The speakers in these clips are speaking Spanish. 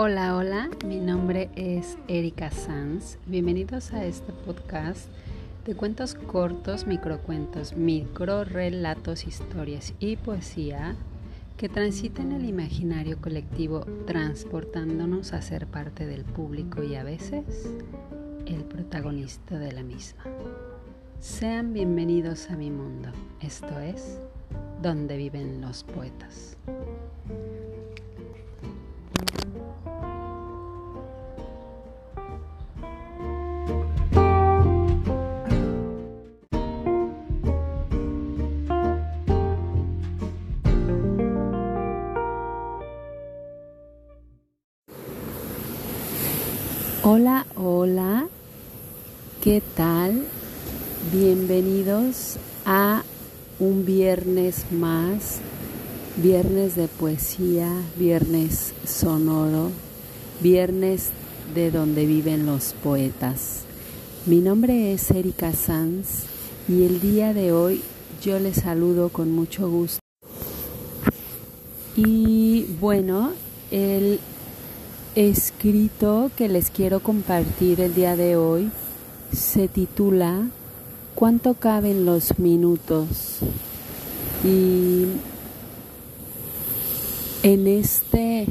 Hola, hola, mi nombre es Erika Sanz. Bienvenidos a este podcast de cuentos cortos, microcuentos, microrelatos, historias y poesía que transiten el imaginario colectivo transportándonos a ser parte del público y a veces el protagonista de la misma. Sean bienvenidos a mi mundo, esto es, donde viven los poetas. Hola, hola, ¿qué tal? Bienvenidos a un viernes más, viernes de poesía, viernes sonoro, viernes de donde viven los poetas. Mi nombre es Erika Sanz y el día de hoy yo les saludo con mucho gusto. Y bueno, el escrito que les quiero compartir el día de hoy se titula ¿Cuánto caben los minutos? Y en este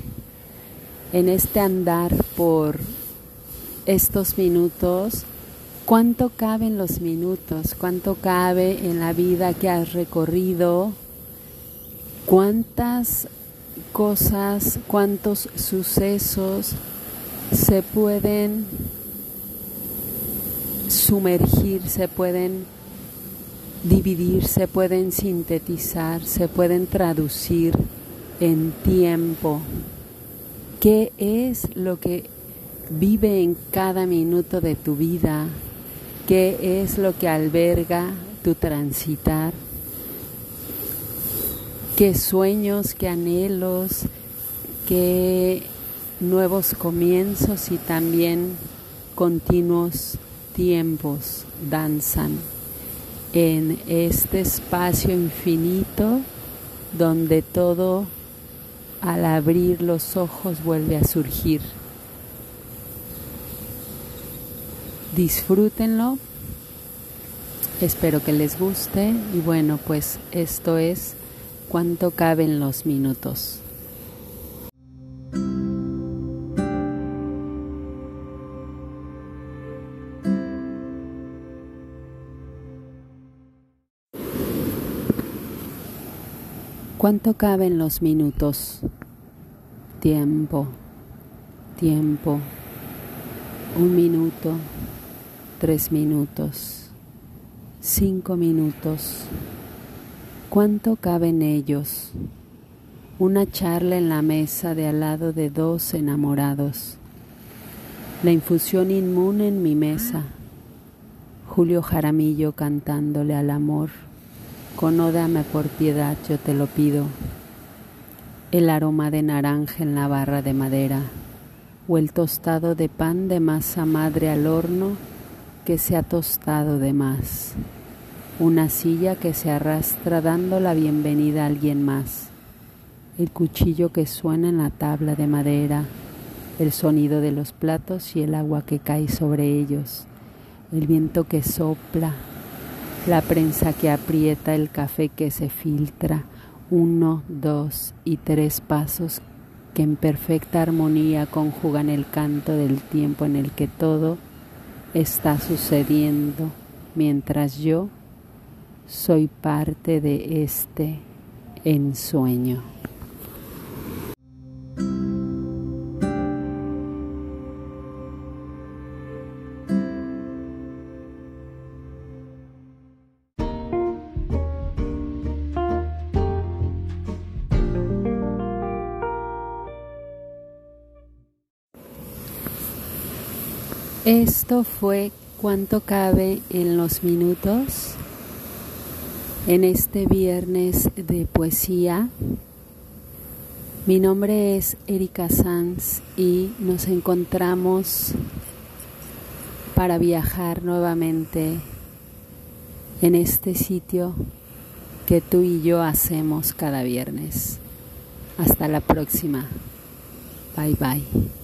en este andar por estos minutos, ¿cuánto caben los minutos? ¿Cuánto cabe en la vida que has recorrido? ¿Cuántas cosas, cuántos sucesos se pueden sumergir, se pueden dividir, se pueden sintetizar, se pueden traducir en tiempo. ¿Qué es lo que vive en cada minuto de tu vida? ¿Qué es lo que alberga tu transitar? Qué sueños, qué anhelos, qué nuevos comienzos y también continuos tiempos danzan en este espacio infinito donde todo al abrir los ojos vuelve a surgir. Disfrútenlo, espero que les guste y bueno, pues esto es cuánto caben los minutos. ¿Cuánto caben los minutos? Tiempo, tiempo, un minuto, tres minutos, cinco minutos ¿Cuánto caben ellos? Una charla en la mesa de al lado de dos enamorados. La infusión inmune en mi mesa. Julio Jaramillo cantándole al amor. Con ódame por piedad, yo te lo pido. El aroma de naranja en la barra de madera. O el tostado de pan de masa madre al horno que se ha tostado de más una silla que se arrastra dando la bienvenida a alguien más, el cuchillo que suena en la tabla de madera, el sonido de los platos y el agua que cae sobre ellos, el viento que sopla, la prensa que aprieta, el café que se filtra, uno, dos y tres pasos que en perfecta armonía conjugan el canto del tiempo en el que todo está sucediendo, mientras yo soy parte de este ensueño. Esto fue cuánto cabe en los minutos en este viernes de poesía. Mi nombre es Erika Sanz y nos encontramos para viajar nuevamente en este sitio que tú y yo hacemos cada viernes. Hasta la próxima. Bye bye.